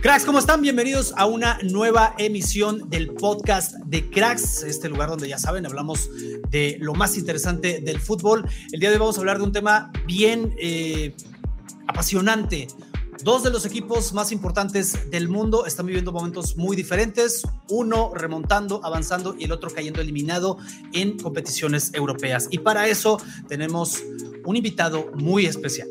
Cracks, ¿cómo están? Bienvenidos a una nueva emisión del podcast de Cracks, este lugar donde ya saben, hablamos de lo más interesante del fútbol. El día de hoy vamos a hablar de un tema bien eh, apasionante. Dos de los equipos más importantes del mundo están viviendo momentos muy diferentes, uno remontando, avanzando y el otro cayendo eliminado en competiciones europeas. Y para eso tenemos un invitado muy especial.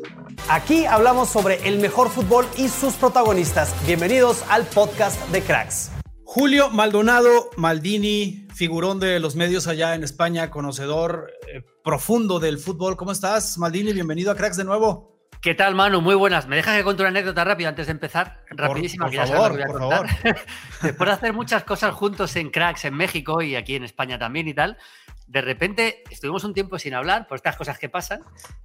Aquí hablamos sobre el mejor fútbol y sus protagonistas. Bienvenidos al podcast de Cracks. Julio Maldonado Maldini, figurón de los medios allá en España, conocedor eh, profundo del fútbol. ¿Cómo estás, Maldini? Bienvenido a Cracks de nuevo. ¿Qué tal, Manu? Muy buenas. ¿Me dejas que cuente una anécdota rápida antes de empezar? Rapidísima, por que ya favor, sabes lo que por voy a contar. Después de hacer muchas cosas juntos en Cracks en México y aquí en España también y tal, de repente estuvimos un tiempo sin hablar por estas cosas que pasan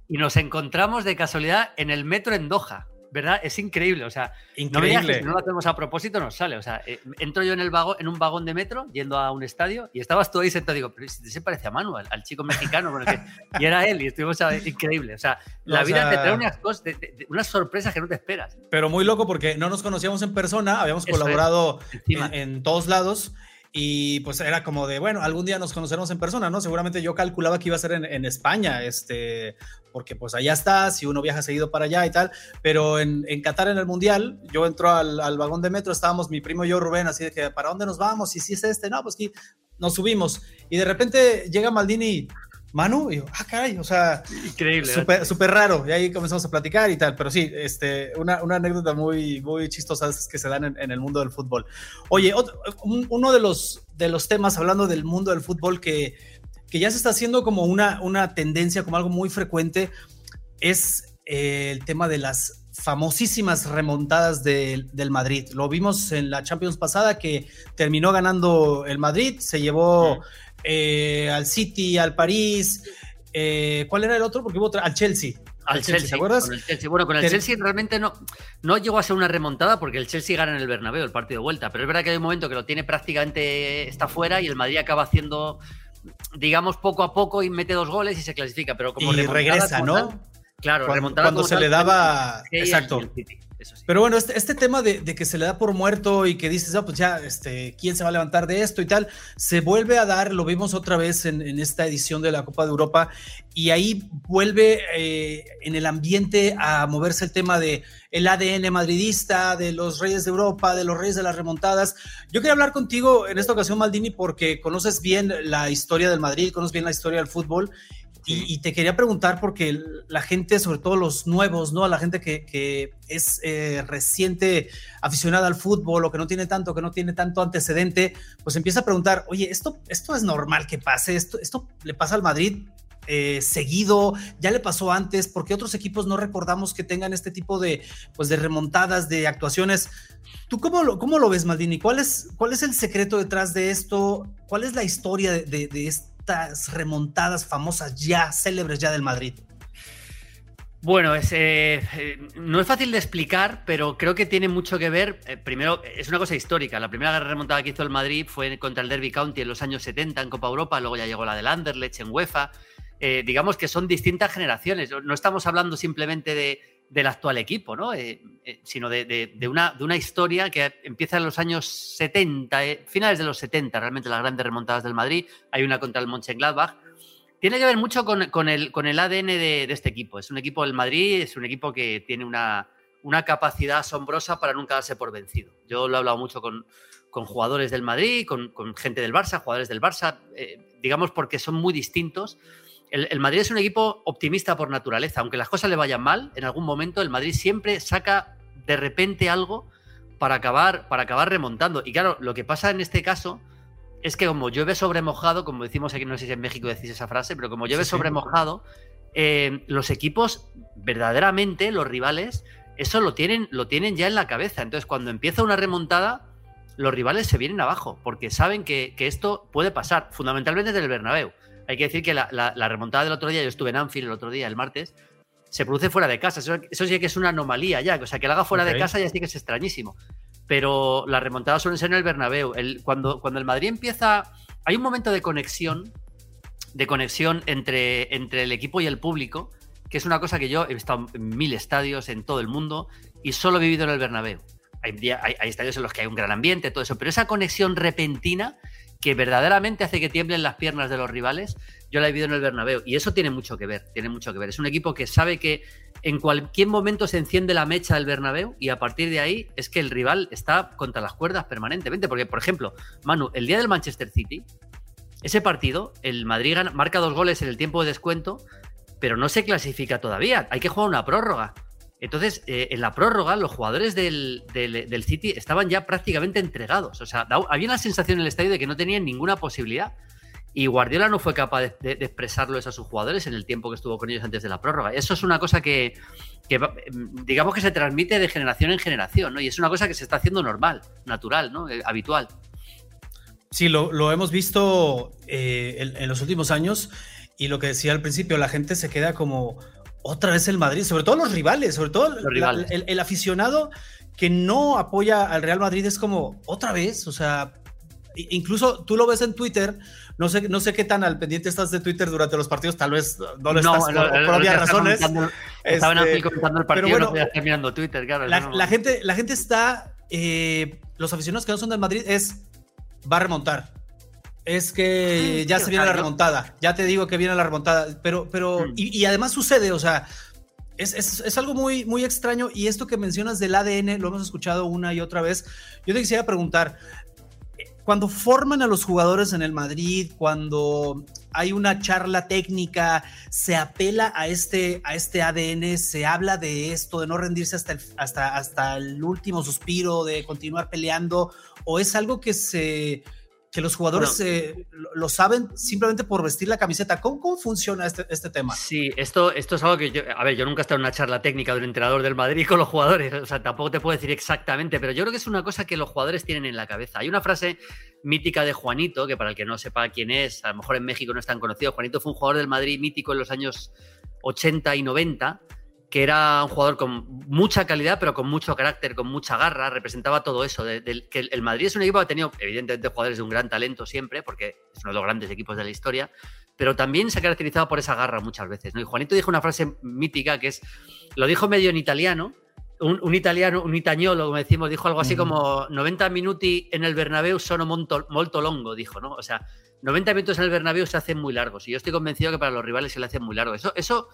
y nos encontramos de casualidad en el metro en Doha. ¿Verdad? Es increíble. O sea, no me que Increíble. si no lo hacemos a propósito, nos sale. O sea, eh, entro yo en, el vagón, en un vagón de metro yendo a un estadio y estabas tú ahí sentado. Digo, pero si se parece a Manuel, al chico mexicano con el que. Y era él y estuvimos a- increíble. O sea, la O vida sea- te trae unas cosas, unas sorpresas que no te esperas. Pero muy loco porque no nos conocíamos en persona, habíamos Eso es, colaborado en, en todos lados y pues era como de, bueno, algún día nos conoceremos en persona, ¿no? Seguramente yo calculaba que iba a ser en, en España, este, porque pues allá está, si uno viaja seguido para allá y tal, pero en, en Qatar en el Mundial, yo entro al, al vagón de metro, estábamos mi primo y yo, Rubén, así de que, ¿para dónde nos vamos? Y si es este, no, pues aquí nos subimos. Y de repente llega Maldini, Manu, y yo, ah, caray, o sea, Increíble. Súper raro. Y ahí comenzamos a platicar y tal. Pero sí, este, una, una anécdota muy, muy chistosa que se dan en, en el mundo del fútbol. Oye, otro- un- uno de los, de los temas hablando del mundo del fútbol que, que ya se está haciendo como una, una tendencia, como algo muy frecuente, es eh, el tema de las famosísimas remontadas del- del Madrid. Lo vimos en la Champions pasada que terminó ganando el Madrid, se llevó eh, al City, al París. eh, ¿Cuál era el otro? Porque hubo otra, al Chelsea. Al Chelsea, ¿te acuerdas? con el Chelsea. Bueno, con el Chelsea realmente no, no llegó a ser una remontada porque el Chelsea gana en el Bernabéu el partido de vuelta, pero es verdad que hay un momento que lo tiene prácticamente está fuera y el Madrid acaba haciendo digamos poco a poco y mete dos goles y se clasifica, pero como y regresa, ¿no? tal, claro, Cuando- remontada cuando se tal, le daba- exacto. el City, Pero bueno, este, este tema de, que se le da por muerto y que dices, ah, pues ya, este, ¿quién se va a levantar de esto y tal? Se vuelve a dar, lo vimos otra vez en, en esta edición de la Copa de Europa, y ahí vuelve eh, en el ambiente a moverse el tema de el ADN madridista, de los Reyes de Europa, de los Reyes de las remontadas. Yo quería hablar contigo en esta ocasión, Maldini, porque conoces bien la historia del Madrid, conoces bien la historia del fútbol. Y, te quería preguntar porque la gente, sobre todo los nuevos, ¿no? La gente que, que es eh, reciente aficionada al fútbol o que no tiene tanto, que no tiene tanto antecedente, pues empieza a preguntar, oye, esto, esto es normal que pase, esto, esto le pasa al Madrid eh, seguido, ya le pasó antes, porque otros equipos no recordamos que tengan este tipo de, pues, de remontadas, de actuaciones. ¿Tú cómo lo, cómo lo ves, Maldini? ¿Cuál es, ¿Cuál es el secreto detrás de esto? ¿Cuál es la historia de, de, de estas remontadas famosas ya, célebres ya del Madrid? Bueno, es, eh, eh, no es fácil de explicar, pero creo que tiene mucho que ver. eh, primero, es una cosa histórica. La primera remontada que hizo el Madrid fue contra el Derby County en los años 70 en Copa Europa, luego ya llegó la del Anderlecht en UEFA. Digamos que son distintas generaciones. No estamos hablando simplemente de, del actual equipo, ¿no? Eh, eh, sino de, de- una, de una historia que empieza en los años 70, eh, finales de los 70, realmente las grandes remontadas del Madrid. Hay una contra el Mönchengladbach. Tiene que ver mucho con, con el, con el ADN de, este equipo. Es un equipo del Madrid, es un equipo que tiene una, una capacidad asombrosa para nunca darse por vencido. Yo lo he hablado mucho con, con jugadores del Madrid, con, con gente del Barça, jugadores del Barça, eh, digamos porque son muy distintos el, Madrid es un equipo optimista por naturaleza. Aunque las cosas le vayan mal, en algún momento el Madrid siempre saca de repente algo para acabar, para acabar remontando. Y claro, lo que pasa en este caso es que como llueve sobre mojado, como decimos aquí, no sé si en México decís esa frase, pero como llueve sobre mojado, eh, los equipos, verdaderamente, los rivales, eso lo tienen, lo tienen ya en la cabeza. Entonces, cuando empieza una remontada, los rivales se vienen abajo, porque saben que, esto puede pasar, fundamentalmente desde el Bernabéu. Hay que decir que la, remontada del otro día, yo estuve en Anfield el otro día, el martes, se produce fuera de casa. Eso, sí que es una anomalía ya. O sea, que la haga fuera de casa ya sí que es extrañísimo. Pero las remontadas suelen ser en el Bernabéu. El, cuando, cuando el Madrid empieza... Hay un momento de conexión, de conexión entre, entre el equipo y el público, que es una cosa que yo he estado en mil estadios en todo el mundo y solo he vivido en el Bernabéu. Hay, hay, hay, estadios en los que hay un gran ambiente, todo eso, pero esa conexión repentina que verdaderamente hace que tiemblen las piernas de los rivales, yo la he vivido en el Bernabéu y eso tiene mucho que ver, tiene mucho que ver. Es un equipo que sabe que en cualquier momento se enciende la mecha del Bernabéu y a partir de ahí es que el rival está contra las cuerdas permanentemente, porque por ejemplo, Manu, el día del Manchester City, ese partido, el Madrid marca dos goles en el tiempo de descuento, pero no se clasifica todavía, hay que jugar una prórroga. Entonces, eh, en la prórroga, los jugadores del, City estaban ya prácticamente entregados. O sea, había una sensación en el estadio de que no tenían ninguna posibilidad. Y Guardiola no fue capaz de, expresarlo eso a sus jugadores en el tiempo que estuvo con ellos antes de la prórroga. Eso es una cosa que, digamos que se transmite de generación en generación, ¿no? Y es una cosa que se está haciendo normal, natural, ¿no? Eh, habitual. Sí, lo, hemos visto eh, en, los últimos años y lo que decía al principio, la gente se queda como otra vez el Madrid, sobre todo los rivales, sobre todo el, aficionado que no apoya al Real Madrid es como otra vez, o sea, incluso tú lo ves en Twitter, no sé, no sé qué tan al pendiente estás de Twitter durante los partidos, tal vez no lo estás por, obvias razones. estaban este, comentando el partido, pero bueno, no mirando Twitter, claro. La, gente, la gente está, eh, los aficionados que no son del Madrid es, va a remontar, es que ya se viene la remontada. Ya te digo que viene la remontada. Pero, pero, mm. y, además sucede, o sea, es, algo muy, muy extraño. Y esto que mencionas del ADN, lo hemos escuchado una y otra vez. Yo te quisiera preguntar, cuando forman a los jugadores en el Madrid, cuando hay una charla técnica, se apela a este, a este ADN, se habla de esto, de no rendirse hasta hasta, hasta el último suspiro, de continuar peleando, o es algo que se que los jugadores eh, lo saben simplemente por vestir la camiseta. ¿Cómo, funciona este, este, tema? Sí, esto, esto es algo que yo, a ver, yo nunca he estado en una charla técnica de un entrenador del Madrid con los jugadores, o sea, tampoco te puedo decir exactamente, pero yo creo que es una cosa que los jugadores tienen en la cabeza. Hay una frase mítica de Juanito, que para el que no sepa quién es, a lo mejor en México no es tan conocido, Juanito fue un jugador del Madrid mítico en los años 80 y 90 que era un jugador con mucha calidad, pero con mucho carácter, con mucha garra, representaba todo eso. que el Madrid es un equipo que ha tenido, evidentemente, jugadores de un gran talento siempre, porque es uno de los grandes equipos de la historia, pero también se ha caracterizado por esa garra muchas veces. ¿no? Y Juanito dijo una frase mítica que es, lo dijo medio en italiano, un, italiano, un itañolo, como decimos, dijo algo así como 90 minuti en el Bernabéu sono molto, molto longo, dijo, ¿no? O sea, 90 minutos en el Bernabéu se hacen muy largos y yo estoy convencido que para los rivales se le hacen muy largo. Eso, eso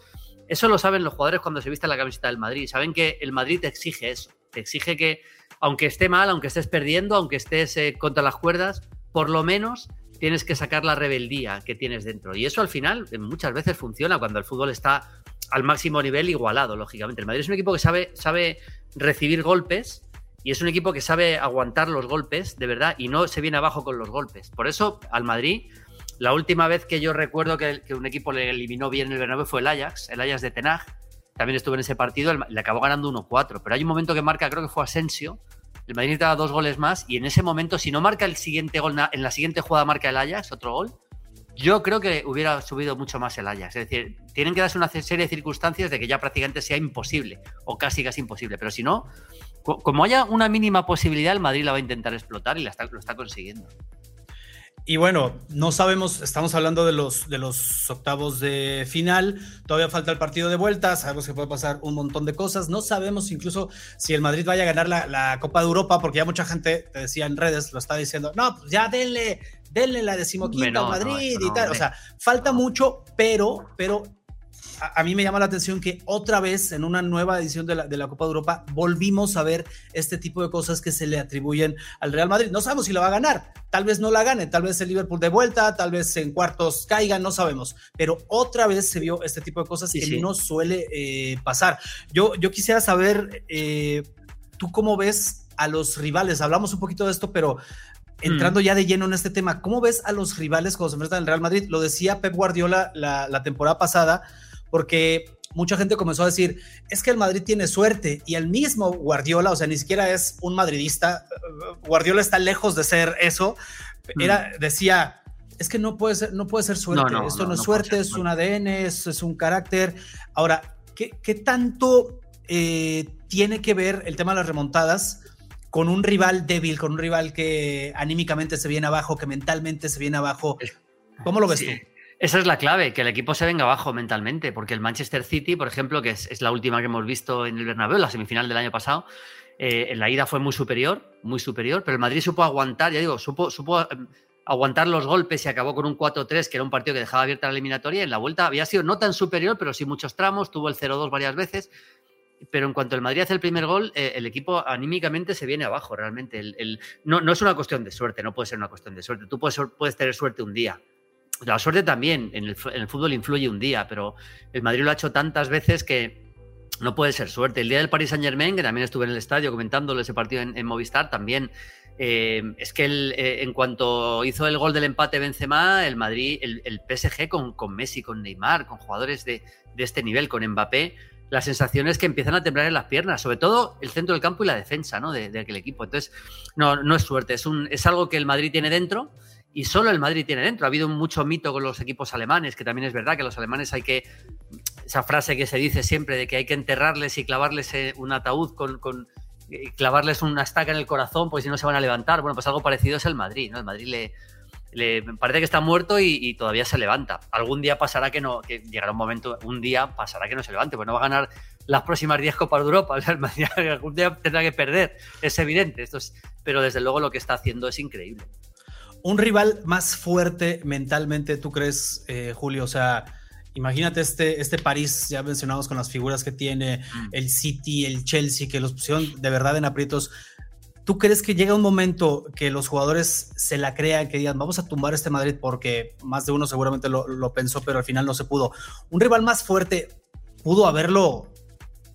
eso lo saben los jugadores cuando se visten la camiseta del Madrid. Saben que el Madrid te exige eso. Te exige que, aunque esté mal, aunque estés perdiendo, aunque estés eh, contra las cuerdas, por lo menos tienes que sacar la rebeldía que tienes dentro. Y eso al final eh, muchas veces funciona cuando el fútbol está al máximo nivel igualado, lógicamente. El Madrid es un equipo que sabe, sabe recibir golpes y es un equipo que sabe aguantar los golpes, de verdad, y no se viene abajo con los golpes. Por eso al Madrid la última vez que yo recuerdo que, un equipo le eliminó bien el Bernabéu fue el Ajax, el Ajax de Tenag. También estuve en ese partido, le acabó ganando 1-4. Pero hay un momento que marca, creo que fue Asensio. El Madrid necesitaba dos goles más y en ese momento, si no marca el siguiente gol, en la siguiente jugada marca el Ajax, otro gol, yo creo que hubiera subido mucho más el Ajax. Es decir, tienen que darse una serie de circunstancias de que ya prácticamente sea imposible o casi casi imposible. Pero si no, como haya una mínima posibilidad, el Madrid la va a intentar explotar y la lo está consiguiendo. Y bueno, no sabemos, estamos hablando de los, de los octavos de final, todavía falta el partido de vuelta, sabemos que puede pasar un montón de cosas, no sabemos incluso si el Madrid vaya a ganar la, Copa de Europa, porque ya mucha gente, te decía en redes, lo está diciendo, no, pues ya denle, denle la decimoquinta al Madrid y tal, o sea, falta mucho, pero, pero a, mí me llama la atención que otra vez en una nueva edición de la, de la, Copa de Europa volvimos a ver este tipo de cosas que se le atribuyen al Real Madrid. No sabemos si la va a ganar, tal vez no la gane, tal vez el Liverpool de vuelta, tal vez en cuartos caiga, no sabemos, pero otra vez se vio este tipo de cosas que no suele eh, pasar. Yo, yo quisiera saber, eh, ¿tú cómo ves a los rivales? Hablamos un poquito de esto, pero entrando mm. ya de lleno en este tema, ¿cómo ves a los rivales cuando se enfrentan al Real Madrid? Lo decía Pep Guardiola la, la temporada pasada porque mucha gente comenzó a decir, es que el Madrid tiene suerte y el mismo Guardiola, o sea, ni siquiera es un madridista, Guardiola está lejos de ser eso, mm. era, decía, es que no puede ser, no puede ser suerte, esto no, es suerte, es un ADN, es, es, un carácter. Ahora, ¿qué, qué tanto eh, tiene que ver el tema de las remontadas? con un rival débil, con un rival que anímicamente se viene abajo, que mentalmente se viene abajo. ¿Cómo lo ves tú? Esa es la clave, que el equipo se venga abajo mentalmente, porque el Manchester City, por ejemplo, que es, la última que hemos visto en el Bernabéu, la semifinal del año pasado, eh, en la ida fue muy superior, muy superior, pero el Madrid supo aguantar, ya digo, supo, supo em, aguantar los golpes y acabó con un 4-3, que era un partido que dejaba abierta la eliminatoria. En la vuelta había sido no tan superior, pero sí muchos tramos, tuvo el 0-2 varias veces. Pero en cuanto el Madrid hace el primer gol, eh, el equipo anímicamente se viene abajo, realmente. El, no, no, es una cuestión de suerte, no puede ser una cuestión de suerte. Tú puedes, puedes tener suerte un día, la suerte también en el, fútbol influye un día, pero el Madrid lo ha hecho tantas veces que no puede ser suerte. El día del Paris Saint Germain, que también estuve en el estadio comentándole ese partido en, Movistar, también eh, es que eh, en cuanto hizo el gol del empate Benzema, el Madrid, el, PSG con, con, Messi, con Neymar, con jugadores de, este nivel, con Mbappé, la sensación es que empiezan a temblar en las piernas, sobre todo el centro del campo y la defensa ¿no? de, aquel equipo. Entonces, no, no es suerte, es, un, es algo que el Madrid tiene dentro y solo el Madrid tiene dentro. Ha habido mucho mito con los equipos alemanes, que también es verdad que los alemanes hay que, esa frase que se dice siempre de que hay que enterrarles y clavarles eh, un ataúd con, con clavarles una estaca en el corazón, pues si no se van a levantar. Bueno, pues algo parecido es el Madrid, ¿no? El Madrid le, le parece que está muerto y, todavía se levanta. Algún día pasará que no, que llegará un momento, un día pasará que no se levante, pues no va a ganar las próximas 10 Copas de Europa. O algún día tendrá que perder, es evidente. Esto es, pero desde luego lo que está haciendo es increíble un rival más fuerte mentalmente, ¿tú crees, eh, Julio? O sea, imagínate este, este París, ya mencionamos con las figuras que tiene, mm. el City, el Chelsea, que los pusieron de verdad en aprietos. ¿Tú crees que llega un momento que los jugadores se la crean, que digan, vamos a tumbar este Madrid porque más de uno seguramente lo, lo pensó, pero al final no se pudo? Un rival más fuerte pudo haberlo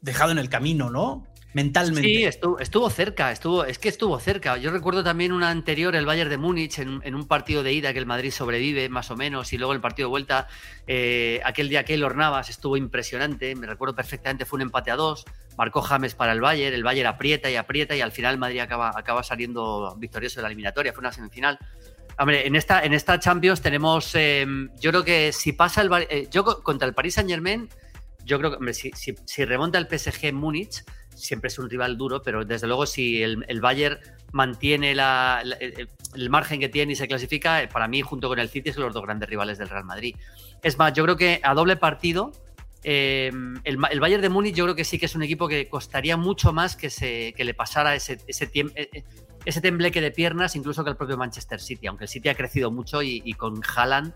dejado en el camino, ¿no? Mentalmente. Sí, estuvo, cerca, estuvo, es que estuvo cerca. Yo recuerdo también una anterior, el Bayern de Múnich, en, un partido de ida que el Madrid sobrevive, más o menos, y luego el partido de vuelta, eh, aquel día Keylor Navas estuvo impresionante, me recuerdo perfectamente, fue un empate a dos, marcó James para el Bayern, el Bayern aprieta y aprieta, y al final Madrid acaba, acaba saliendo victorioso de la eliminatoria, fue una semifinal. Hombre, en esta, en esta Champions tenemos, eh, yo creo que si pasa el eh, yo contra el Paris Saint Germain, yo creo que si, si, si remonta el PSG Múnich, siempre es un rival duro, pero desde luego si el, el Bayern mantiene el, margen que tiene y se clasifica, para mí junto con el City son los dos grandes rivales del Real Madrid. Es más, yo creo que a doble partido, eh, el, el, Bayern de Múnich yo creo que sí que es un equipo que costaría mucho más que, se, que le pasara ese, ese, eh, eh, ese tembleque de piernas, incluso que el propio Manchester City, aunque el City ha crecido mucho y, y con Haaland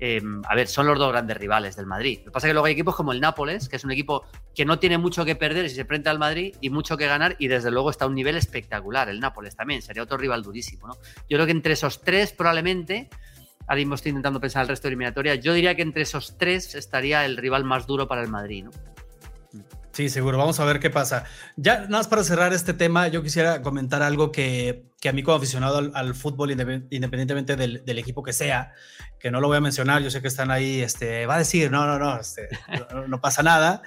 Em, a ver, son los dos grandes rivales del Madrid. Lo que pasa es que luego hay equipos como el Nápoles, que es un equipo que no tiene mucho que perder si se enfrenta al Madrid y mucho que ganar, y desde luego está a un nivel espectacular. El Nápoles también sería otro rival durísimo. ¿no? Yo creo que entre esos tres, probablemente, ahora mismo estoy intentando pensar el resto de eliminatoria, yo diría que entre esos tres estaría el rival más duro para el Madrid. ¿no? Sí, seguro. Vamos a ver qué pasa. Ya, nada más para cerrar este tema, yo quisiera comentar algo que, a mí como aficionado al, fútbol, independientemente del, equipo que sea, que no lo voy a mencionar, yo sé que están ahí, este, va a decir, no, no, no, este, no, pasa nada.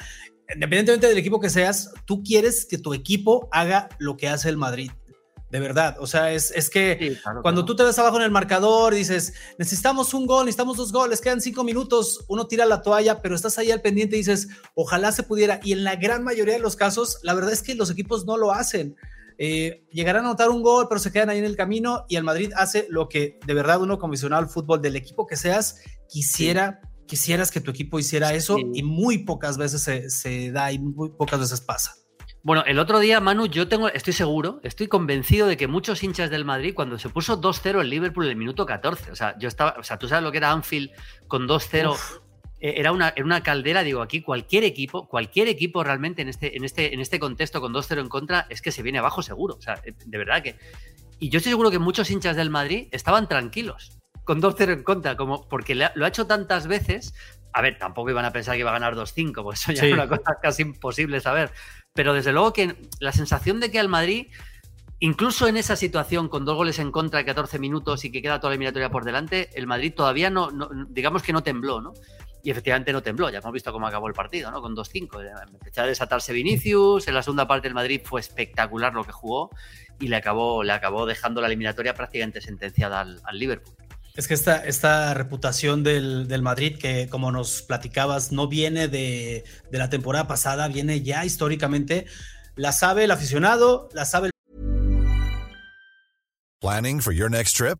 Independientemente del equipo que seas, tú quieres que tu equipo haga lo que hace el Madrid de verdad. O sea, es, es que cuando tú te ves abajo en el marcador dices, necesitamos un gol, necesitamos dos goles, quedan cinco minutos, uno tira la toalla, pero estás ahí al pendiente y dices, ojalá se pudiera. Y en la gran mayoría de los casos, la verdad es que los equipos no lo hacen. Eh, llegarán a anotar un gol, pero se quedan ahí en el camino y el Madrid hace lo que de verdad uno comisionado al fútbol del equipo que seas quisiera. Quisieras que tu equipo hiciera eso y muy pocas veces se, se da y muy pocas veces pasa. Bueno, el otro día, Manu, yo tengo, estoy seguro, estoy convencido de que muchos hinchas del Madrid, cuando se puso 2-0 el Liverpool en el minuto 14, o sea, yo estaba, o sea, tú sabes lo que era Anfield con 2-0 eh, era una, una, caldera, digo, aquí cualquier equipo, cualquier equipo realmente en este, en este, en este contexto con 2-0 en contra es que se viene abajo seguro. O sea, eh, de verdad que. Y yo estoy seguro que muchos hinchas del Madrid estaban tranquilos con 2-0 en contra, como porque lo ha hecho tantas veces. A ver, tampoco iban a pensar que iba a ganar 2-5, porque eso ya es una cosa casi imposible saber. Pero desde luego que la sensación de que al Madrid Incluso en esa situación, con dos goles en contra de 14 minutos y que queda toda la eliminatoria por delante, el Madrid todavía no, digamos que no tembló, ¿no? Y efectivamente no tembló, ya hemos visto cómo acabó el partido, ¿no? Con 2-5. Empezó a desatarse Vinicius, en la segunda parte del Madrid fue espectacular lo que jugó y le acabó, le acabó dejando la eliminatoria prácticamente sentenciada al, Liverpool. Es que esta, esta reputación del, del, Madrid, que como nos platicabas, no viene de, de la temporada pasada, viene ya históricamente, la sabe el aficionado, la sabe el Planning for your next trip?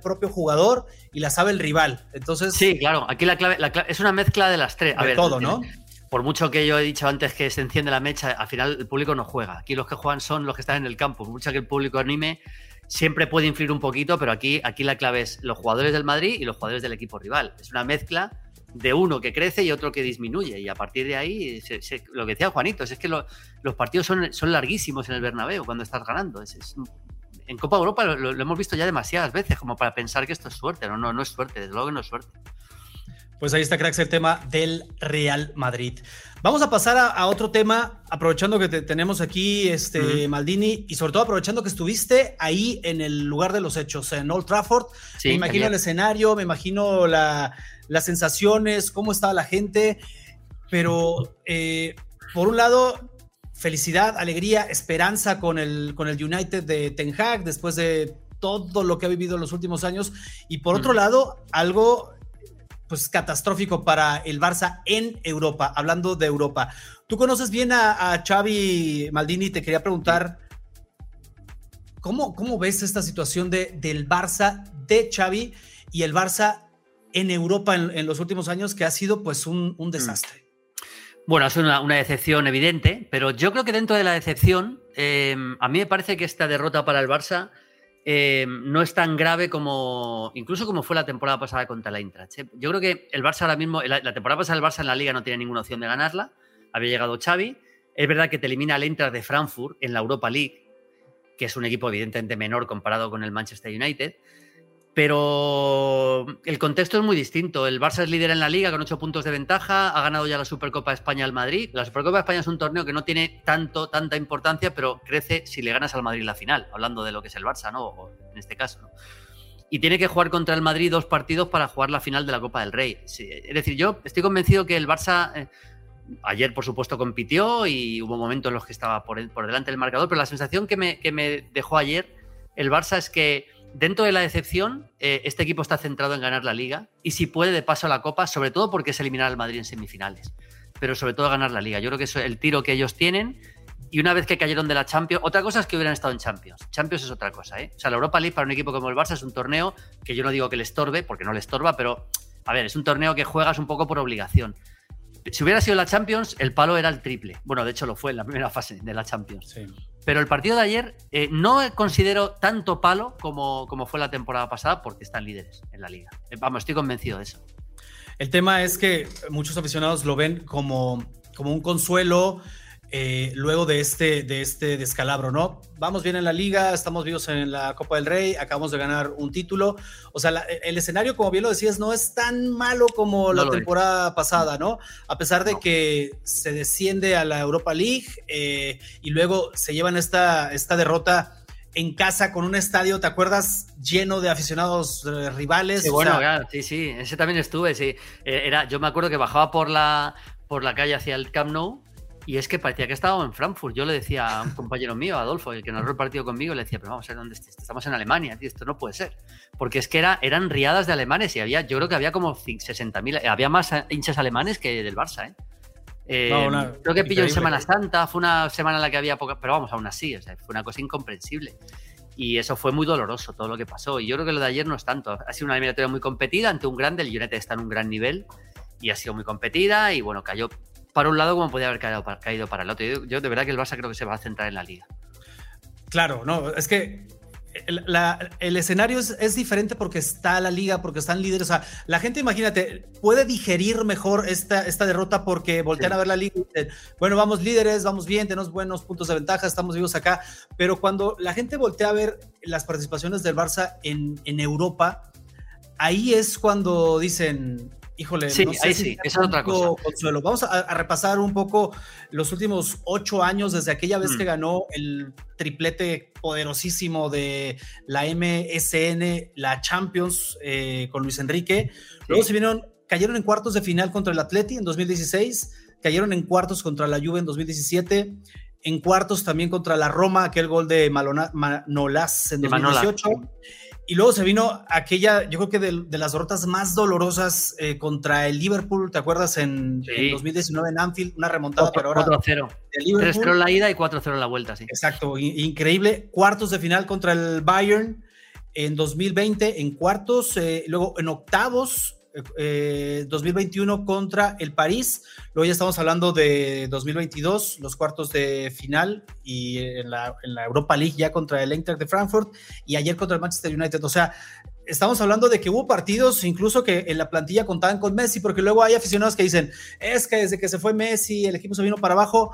El propio jugador y la sabe el rival. Entonces. Sí, claro. Aquí la clave, la clave es una mezcla de las tres. A ver, todo, ¿no? Por mucho que yo he dicho antes que se enciende la mecha, al final el público no juega. Aquí los que juegan son los que están en el campo. Por mucho que el público anime, siempre puede influir un poquito, pero aquí, aquí la clave es los jugadores del Madrid y los jugadores del equipo rival. Es una mezcla de uno que crece y otro que disminuye. Y a partir de ahí, lo que decía Juanito, es que los partidos son, son larguísimos en el Bernabéu cuando estás ganando. En Copa Europa lo, hemos visto ya demasiadas veces como para pensar que esto es suerte. No, no, no es suerte, desde luego que no es suerte. Pues ahí está, cracks, el tema del Real Madrid. Vamos a pasar a, otro tema, aprovechando que te, tenemos aquí, este, Maldini, y sobre todo aprovechando que estuviste ahí en el lugar de los hechos, en Old Trafford. me imagino el escenario, me imagino las sensaciones, cómo estaba la gente, pero eh, por un lado, felicidad, alegría, esperanza con el, con el United de Ten Hag después de todo lo que ha vivido en los últimos años, y por otro lado, algo pues catastrófico para el Barça en Europa, hablando de Europa. Tú conoces bien a, Xavi Maldini, te quería preguntar, ¿cómo, cómo ves esta situación de, del Barça de Xavi y el Barça en Europa en, los últimos años que ha sido pues un, mm. desastre? Bueno, es una, decepción evidente, pero yo creo que dentro de la decepción, eh, a mí me parece que esta derrota para el Barça eh, no es tan grave como incluso como fue la temporada pasada contra la Eintracht. ¿eh? Yo creo que el Barça ahora mismo, la, temporada pasada el Barça en la liga no tiene ninguna opción de ganarla. Había llegado Xavi. Es verdad que te elimina el Eintracht de Frankfurt en la Europa League, que es un equipo evidentemente menor comparado con el Manchester United. Pero el contexto es muy distinto. El Barça es líder en la liga con ocho puntos de ventaja, ha ganado ya la Supercopa de España al Madrid. La Supercopa de España es un torneo que no tiene tanto, tanta importancia, pero crece si le ganas al Madrid la final, hablando de lo que es el Barça, ¿no? en este caso, Y tiene que jugar contra el Madrid dos partidos para jugar la final de la Copa del Rey. es decir, yo estoy convencido que el Barça. Eh, ayer, por supuesto, compitió y hubo momentos en los que estaba por, delante del marcador, pero la sensación que me dejó ayer el Barça es que dentro de la decepción, eh, este equipo está centrado en ganar la liga y si puede de paso a la copa, sobre todo porque es eliminar al Madrid en semifinales, pero sobre todo ganar la liga. Yo creo que es el tiro que ellos tienen y una vez que cayeron de la Champions, otra cosa es que hubieran estado en Champions. Champions es otra cosa, ¿eh? O sea, la Europa League para un equipo como el Barça es un torneo que yo no digo que le estorbe, porque no le estorba, pero a ver, es un torneo que juegas un poco por obligación. Si hubiera sido la Champions, el palo era el triple. Bueno, de hecho lo fue en la primera fase de la Champions. Pero el partido de ayer eh, no considero tanto palo como, como fue la temporada pasada porque están líderes en la liga. Eh, vamos, estoy convencido de eso. El tema es que muchos aficionados lo ven como, como un consuelo eh, luego de este, de este descalabro, ¿no? Vamos bien en la liga, estamos vivos en la Copa del Rey, acabamos de ganar un título. O sea, el escenario, como bien lo decías, no es tan malo como la temporada pasada, ¿no? A pesar de que se desciende a la Europa League eh, y luego se llevan esta, esta derrota en casa con un estadio, ¿te acuerdas? Lleno de aficionados eh, rivales. Sí, bueno, sí, sí, ese también estuve, sí. era, yo me acuerdo que bajaba por la, por la calle hacia el Camp Nou y es que parecía que estábamos en Frankfurt. Yo le decía a un compañero mío, Adolfo, el que narró el partido conmigo, le decía, pero vamos a ver dónde estamos en Alemania, tío, esto no puede ser. Porque es que era, eran riadas de alemanes y había, yo creo que había como 60.000, había más hinchas alemanes que del Barça, ¿eh? eh creo que pilló en Semana Santa, fue una semana en la que había poca, pero vamos, aún así, o sea, fue una cosa incomprensible. Y eso fue muy doloroso, todo lo que pasó. Y yo creo que lo de ayer no es tanto. Ha sido una eliminatoria muy competida ante un grande, el United está en un gran nivel y ha sido muy competida y bueno, cayó para un lado como podía haber caído para, caído para el otro. Yo, de verdad que el Barça creo que se va a centrar en la liga. Claro, no, es que el, escenario es, diferente porque está la liga, porque están líderes. O sea, la gente, imagínate, puede digerir mejor esta, esta derrota porque voltean a ver la liga y dicen, bueno, vamos líderes, vamos bien, tenemos buenos puntos de ventaja, estamos vivos acá. Pero cuando la gente voltea a ver las participaciones del Barça en, en Europa, ahí es cuando dicen, Híjole, sí, ahí sí, esa es otra cosa. Consuelo. Vamos a, repasar un poco los últimos ocho años desde aquella vez que mm. ganó el triplete poderosísimo de la MSN, la Champions eh, con Luis Enrique. Luego se vieron, cayeron en cuartos de final contra el Atleti en 2016, cayeron en cuartos contra la Juve en 2017 en cuartos también contra la Roma, aquel gol de Manolas en 2018. Y luego se vino aquella, yo creo que de, las derrotas más dolorosas eh, contra el Liverpool, ¿te acuerdas? En, 2019 en Anfield, una remontada, pero ahora. 4-0. 3-0 en la ida y 4-0 en la vuelta, sí. Exacto, increíble. Cuartos de final contra el Bayern en 2020, en cuartos, eh, luego en octavos 2021 eh, contra el París. Luego ya estamos hablando de 2022, los cuartos de final y en la, Europa League ya contra el Eintracht de Frankfurt y ayer contra el Manchester United. O sea, estamos hablando de que hubo partidos incluso que en la plantilla contaban con Messi, porque luego hay aficionados que dicen, es que desde que se fue Messi el equipo se vino para abajo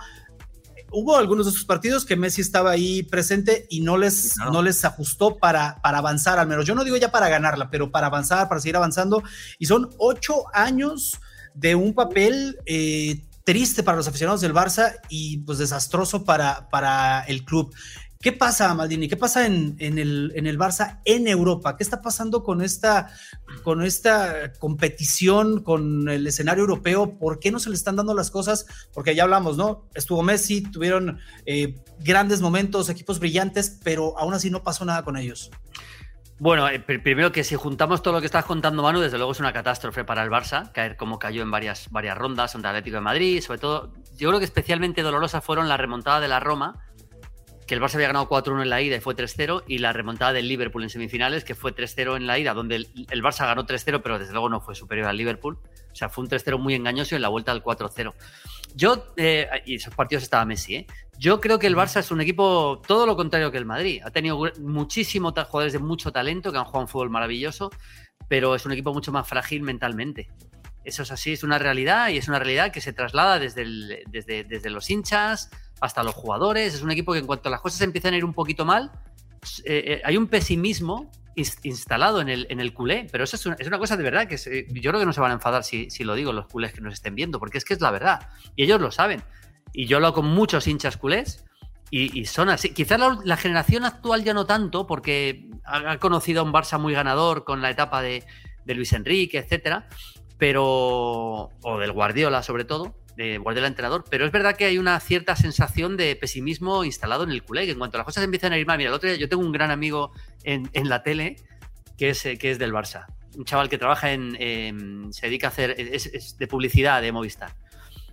hubo algunos de esos partidos que Messi estaba ahí presente y no les, no les ajustó para, para avanzar, al menos. Yo no digo ya para ganarla, pero para avanzar, para seguir avanzando. Y son ocho años de un papel eh, triste para los aficionados del Barça y pues desastroso para, para el club. ¿Qué pasa, Maldini? ¿Qué pasa en, el, Barça en Europa? ¿Qué está pasando con esta, con competición, con el escenario europeo? ¿Por qué no se le están dando las cosas? Porque ya hablamos, ¿no? Estuvo Messi, tuvieron eh, grandes momentos, equipos brillantes, pero aún así no pasó nada con ellos. Bueno, eh, primero que si juntamos todo lo que estás contando, Manu, desde luego es una catástrofe para el Barça, caer como cayó en varias, rondas ante Atlético de Madrid, sobre todo, yo creo que especialmente dolorosas fueron la remontada de la Roma, que el Barça había ganado 4-1 en la ida y fue 3-0, y la remontada del Liverpool en semifinales, que fue 3-0 en la ida, donde el, Barça ganó 3-0, pero desde luego no fue superior al Liverpool. O sea, fue un 3-0 muy engañoso en la vuelta al 4-0. Yo, eh, y esos partidos estaba Messi, ¿eh? Yo creo que el Barça es un equipo todo lo contrario que el Madrid. Ha tenido muchísimos jugadores de mucho talento que han jugado un fútbol maravilloso, pero es un equipo mucho más frágil mentalmente. Eso es así, es una realidad y es una realidad que se traslada desde, desde, desde los hinchas, hasta los jugadores. Es un equipo que en cuanto las cosas empiezan a ir un poquito mal, eh, eh, hay un pesimismo instalado en el, en el culé, pero eso es una, cosa de verdad que yo creo que no se van a enfadar si, si, lo digo los culés que nos estén viendo, porque es que es la verdad y ellos lo saben. Y yo lo hago con muchos hinchas culés y, son así. Quizás la, generación actual ya no tanto, porque ha, conocido a un Barça muy ganador con la etapa de, de Luis Enrique, etcétera, pero. o del Guardiola sobre todo de Guardiola entrenador, pero es verdad que hay una cierta sensación de pesimismo instalado en el culé, que en cuanto las cosas empiezan a ir mal, mira, el otro día yo tengo un gran amigo en, la tele que es, que es del Barça, un chaval que trabaja en, se dedica a hacer, es, de publicidad de Movistar.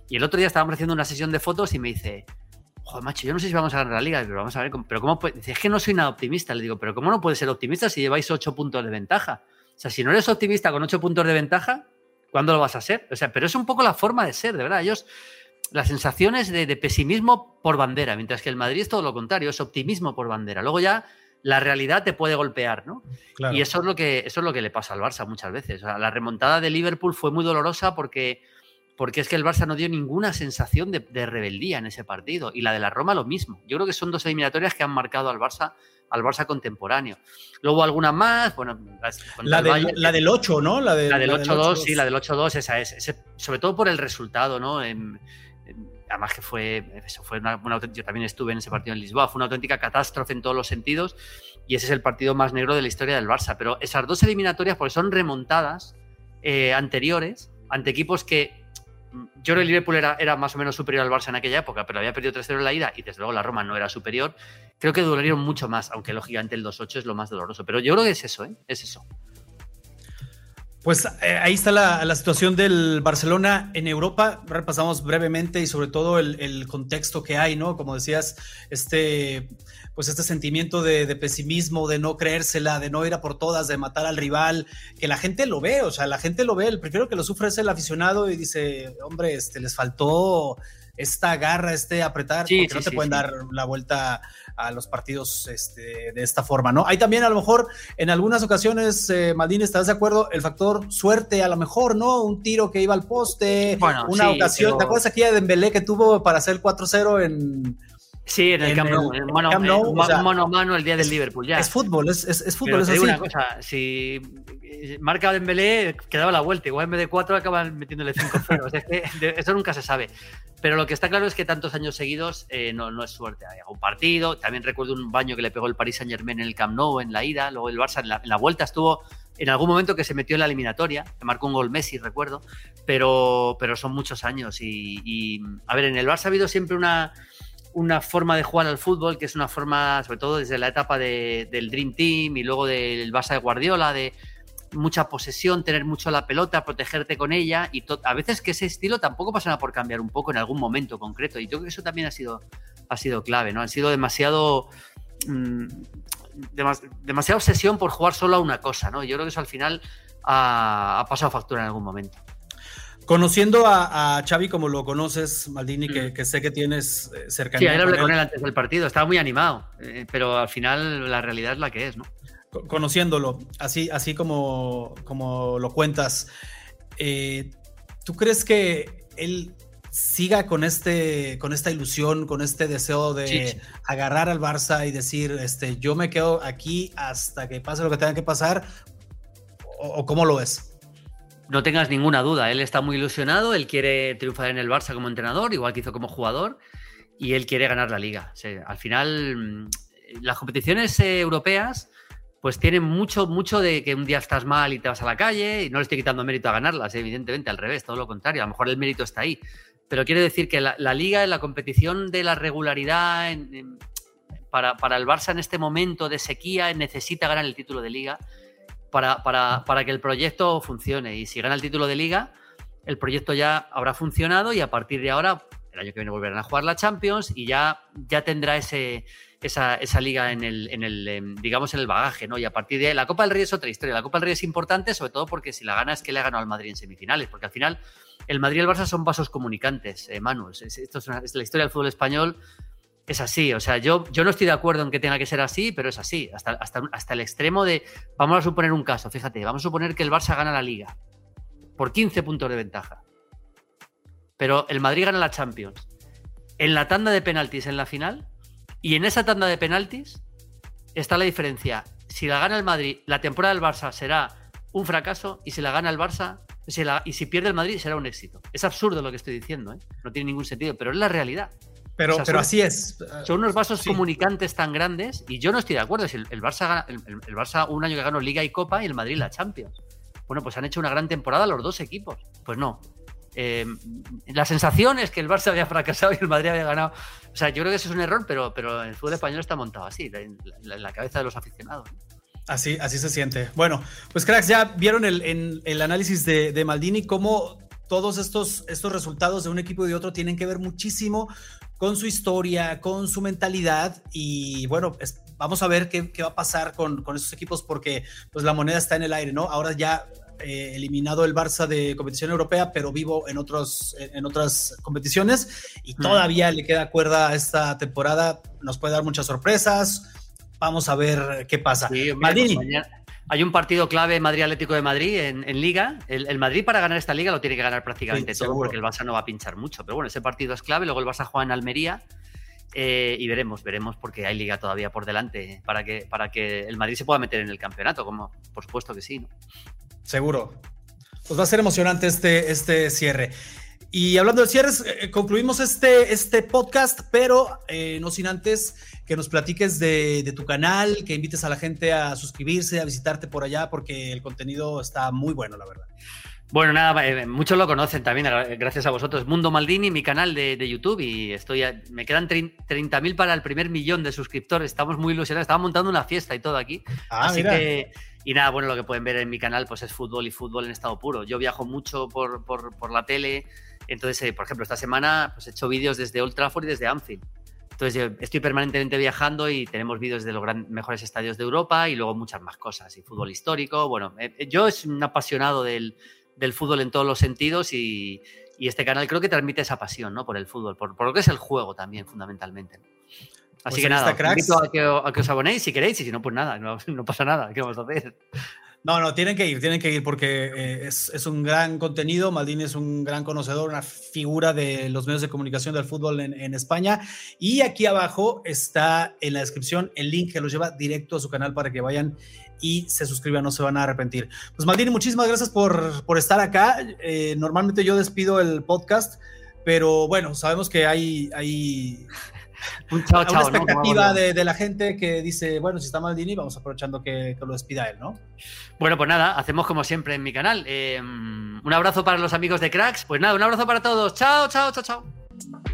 Y el otro día estábamos haciendo una sesión de fotos y me dice, joder, macho, yo no sé si vamos a ganar la liga, pero vamos a ver, pero cómo puede? es que no soy nada optimista, le digo, pero ¿cómo no puede ser optimista si lleváis ocho puntos de ventaja? O sea, si no eres optimista con ocho puntos de ventaja, ¿cuándo lo vas a ser? O sea, pero es un poco la forma de ser, de verdad. Ellos, las sensaciones de, de pesimismo por bandera, mientras que el Madrid es todo lo contrario, es optimismo por bandera. Luego ya la realidad te puede golpear, ¿no? Claro. Y eso es lo que eso es lo que le pasa al Barça muchas veces. O sea, la remontada de Liverpool fue muy dolorosa porque, porque es que el Barça no dio ninguna sensación de, de rebeldía en ese partido. Y la de la Roma lo mismo. Yo creo que son dos eliminatorias que han marcado al Barça al Barça contemporáneo. Luego algunas más, bueno, La, el del- Bayern, la del 8, ¿no? La, de- la del la 8-2, sí, la del 8-2, esa es. Ese- sobre todo por el resultado, ¿no? En- en- además que fue, eso fue una, una auténtica- yo también estuve en ese partido en Lisboa, fue una auténtica catástrofe en todos los sentidos y ese es el partido más negro de la historia del Barça. Pero esas dos eliminatorias, porque son remontadas eh, anteriores ante equipos que yo creo que el Liverpool era, más o menos superior al Barça en aquella época, pero había perdido 3-0 en la ida y desde luego la Roma no era superior. Creo que dolieron mucho más, aunque lógicamente el 2-8 es lo más doloroso. Pero yo creo que es eso, ¿eh? Es eso. Pues eh, ahí está la, situación del Barcelona en Europa. Repasamos brevemente y sobre todo el, el contexto que hay, ¿no? Como decías, este, pues este sentimiento de, de pesimismo, de no creérsela, de no ir a por todas, de matar al rival, que la gente lo ve, o sea, la gente lo ve. El primero que lo sufre es el aficionado y dice, hombre, este, les faltó esta garra, este apretar, Sí, porque sí, no te sí, pueden dar la vuelta a los partidos este, de esta forma, ¿no? Hay también a lo mejor en algunas ocasiones, eh, Maldini, ¿estás de acuerdo? El factor suerte, a lo mejor, ¿no? Un tiro que iba al poste, Bueno, una ocasión, pero- ¿te acuerdas aquí de Dembélé que tuvo para hacer el 4-0 en... Sí, en el En Camp Nou, el- mano, Camp Nou, o sea, mano a mano el día del Liverpool, ya. Es fútbol, es, es, es fútbol, Pero es te digo así. una cosa, si marca Dembélé, quedaba la vuelta, igual en vez de 4 acaban metiéndole 5-0, o sea, es que de- eso nunca se sabe. Pero lo que está claro es que tantos años seguidos eh, no, no es suerte. Hay algún partido, también recuerdo un baño que le pegó el Paris Saint Germain en el Camp Nou en la ida, luego el Barça en la, en la vuelta estuvo en algún momento que se metió en la eliminatoria, que marcó un gol Messi, recuerdo, pero, pero son muchos años y, y, a ver, en el Barça ha habido siempre una una forma de jugar al fútbol que es una forma, sobre todo desde la etapa de- del Dream Team y luego del Barça de Guardiola, de mucha posesión, tener mucho la pelota, protegerte con ella y a veces que ese estilo tampoco pasa nada por cambiar un poco en algún momento concreto y yo creo que eso también ha sido, ha sido clave, ¿no? Han sido demasiado... mm, demas- demasiada obsesión por jugar solo a una cosa, ¿no? Yo creo que eso al final ha, ha pasado factura en algún momento. Conociendo a, a Xavi como lo conoces, Maldini, que, que sé que tienes eh, Mm. Sí, cercanía ayer hablé con él, antes del partido, estaba muy animado, eh, pero al final la realidad es la que es, ¿no? co- conociéndolo, así, así como, como lo cuentas, eh, ¿tú crees que él siga con, este, con esta ilusión, con este deseo de Sí, sí. agarrar al Barça y decir, este, yo me quedo aquí hasta que pase lo que tenga que pasar? ¿O, o cómo lo ves? No tengas ninguna duda, él está muy ilusionado, él quiere triunfar en el Barça como entrenador, igual que hizo como jugador, y él quiere ganar la liga. Al final, mm, las competiciones eh, europeas pues tienen mucho, mucho de que un día estás mal y te vas a la calle, y no le estoy quitando mérito a ganarlas, evidentemente, al revés, todo lo contrario, a lo mejor el mérito está ahí. Pero quiero decir que la, liga, la competición de la regularidad para, para el Barça en este momento de sequía necesita ganar el título de liga para, para, para que el proyecto funcione. Y si gana el título de liga, el proyecto ya habrá funcionado y a partir de ahora, el año que viene volverán a jugar la Champions y ya, ya tendrá ese, esa, esa liga en el, en el, em, digamos, en el bagaje, ¿no? Y a partir de la Copa del Rey es otra historia. La Copa del Rey es importante, sobre todo porque si la gana es que le ha ganado al Madrid en semifinales, porque al final el Madrid y el Barça son vasos comunicantes, eh, Manu. Es- es- esto es la historia del fútbol español. Es así, o sea, yo, yo no estoy de acuerdo en que tenga que ser así, pero es así, hasta, hasta, hasta el extremo de, vamos a suponer un caso, fíjate, vamos a suponer que el Barça gana la liga por 15 puntos de ventaja, pero el Madrid gana la Champions en la tanda de penaltis en la final, y en esa tanda de penaltis está la diferencia. Si la gana el Madrid, la temporada del Barça será un fracaso, y si la gana el Barça, y si pierde el Madrid, será un éxito. Es absurdo lo que estoy diciendo, ¿eh? no tiene ningún sentido, pero es la realidad. Pero, O sea, pero son- así es. Son unos vasos Sí. comunicantes tan grandes y yo no estoy de acuerdo. Si el, el Barça el, el- el Barça un año que ganó Liga y Copa y el Madrid la Champions. Bueno, pues han hecho una gran temporada los dos equipos. Pues no. Eh, la sensación es que el Barça había fracasado y el Madrid había ganado. O sea, yo creo que eso es un error, pero, pero el fútbol español está montado así, en la, en la cabeza de los aficionados. Así, así se siente. Bueno, pues cracks, ya vieron el, en- el análisis de, de Maldini, cómo todos estos, estos resultados de un equipo y de otro tienen que ver muchísimo con su historia, con su mentalidad y bueno, es- vamos a ver qué, qué va a pasar con, con esos equipos porque pues la moneda está en el aire, ¿no? Ahora ya eh, eliminado el Barça de competición europea, pero vivo en, otros, en otras competiciones y todavía le queda cuerda a esta temporada. Nos puede dar muchas sorpresas. Vamos a ver qué pasa. Sí, Maldini. Hay un partido clave Madrid Atlético de Madrid en, en Liga. El, Madrid para ganar esta Liga lo tiene que ganar prácticamente todo porque el Barça no va a pinchar mucho. Pero bueno, ese partido es clave. Luego el Barça juega en Almería. Eh, y veremos, veremos porque hay liga todavía por delante para que, para que el Madrid se pueda meter en el campeonato, como por supuesto que sí. ¿no? Seguro. Pues va a ser emocionante este, este cierre. Y hablando de cierres, eh, concluimos este, este podcast, pero eh, no sin antes que nos platiques de, tu canal, que invites a la gente a suscribirse, a visitarte por allá, porque el contenido está muy bueno, la verdad. Bueno, nada, eh, muchos lo conocen también, gracias a vosotros. Mundo Maldini, mi canal de, YouTube, y estoy me quedan 30.000 para el primer millón de suscriptores. Estamos muy ilusionados, estamos montando una fiesta y todo aquí. Ah, Así que y nada, bueno, lo que pueden ver en mi canal pues es fútbol y fútbol en estado puro. Yo viajo mucho por, por, la tele, entonces, eh, por ejemplo, esta semana pues he hecho vídeos desde Old Trafford y desde Anfield. Entonces estoy permanentemente viajando y tenemos vídeos de los mejores estadios de Europa y luego muchas más cosas, y fútbol histórico. Bueno, eh, eh, yo es un apasionado del, del, fútbol en todos los sentidos y, y, este canal creo que transmite esa pasión ¿no? por el fútbol, por, por lo que es el juego también fundamentalmente. Así pues que nada, invito a que, a que, os abonéis si queréis y si no, pues nada, no, no, pasa nada. ¿Qué vamos a hacer? No, no, tienen que ir, tienen que ir porque eh, es, es, un gran contenido. Maldini es un gran conocedor, una figura de los medios de comunicación del fútbol en, en, España. Y aquí abajo está en la descripción el link que los lleva directo a su canal para que vayan y se suscriban, no se van a arrepentir. Pues Maldini, muchísimas gracias por, por estar acá. Eh, normalmente yo despido el podcast, pero bueno, sabemos que hay, hay un chao, chao, una expectativa de, la gente que dice, bueno, si está Maldini, vamos aprovechando que, lo despida él, ¿no? Bueno, pues nada, hacemos como siempre en mi canal. Eh, un abrazo para los amigos de Cracks. Pues nada, un abrazo para todos. Chao, chao, chao, chao.